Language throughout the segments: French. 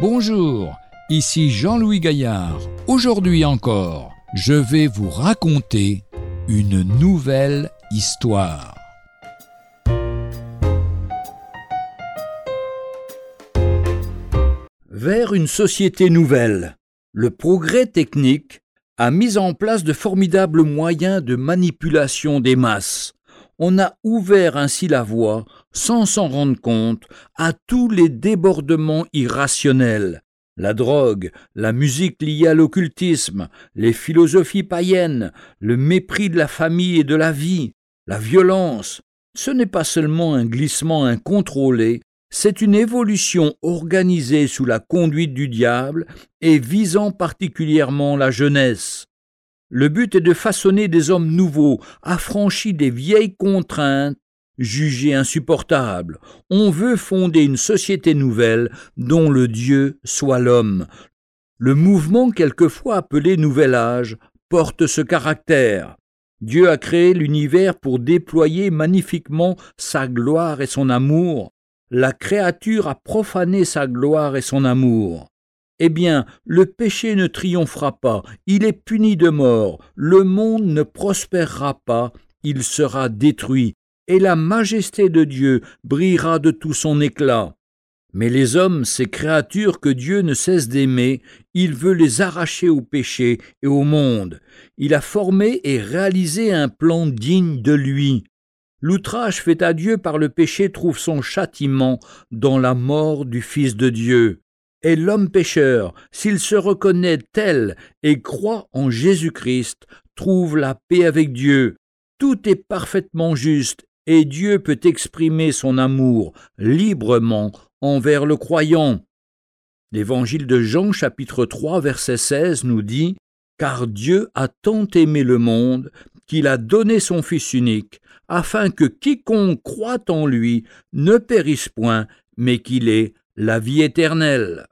Bonjour, ici Jean-Louis Gaillard. Aujourd'hui encore, je vais vous raconter une nouvelle histoire. Vers une société nouvelle, le progrès technique a mis en place de formidables moyens de manipulation des masses. On a ouvert ainsi la voie sans s'en rendre compte, à tous les débordements irrationnels. La drogue, la musique liée à l'occultisme, les philosophies païennes, le mépris de la famille et de la vie, la violence, ce n'est pas seulement un glissement incontrôlé, c'est une évolution organisée sous la conduite du diable et visant particulièrement la jeunesse. Le but est de façonner des hommes nouveaux, affranchis des vieilles contraintes jugé insupportable. On veut fonder une société nouvelle dont le Dieu soit l'homme. Le mouvement quelquefois appelé Nouvel Âge porte ce caractère. Dieu a créé l'univers pour déployer magnifiquement sa gloire et son amour. La créature a profané sa gloire et son amour. Eh bien, le péché ne triomphera pas, il est puni de mort, le monde ne prospérera pas, il sera détruit, et la majesté de Dieu brillera de tout son éclat. Mais les hommes, ces créatures que Dieu ne cesse d'aimer, il veut les arracher au péché et au monde. Il a formé et réalisé un plan digne de lui. L'outrage fait à Dieu par le péché trouve son châtiment dans la mort du Fils de Dieu. Et l'homme pécheur, s'il se reconnaît tel et croit en Jésus-Christ, trouve la paix avec Dieu. Tout est parfaitement juste et Dieu peut exprimer son amour librement envers le croyant. L'évangile de Jean chapitre 3 verset 16 nous dit Car Dieu a tant aimé le monde qu'il a donné son Fils unique, afin que quiconque croit en lui ne périsse point, mais qu'il ait la vie éternelle.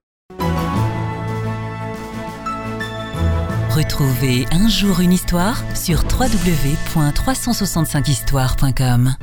Retrouvez un jour une histoire sur www.365histoire.com.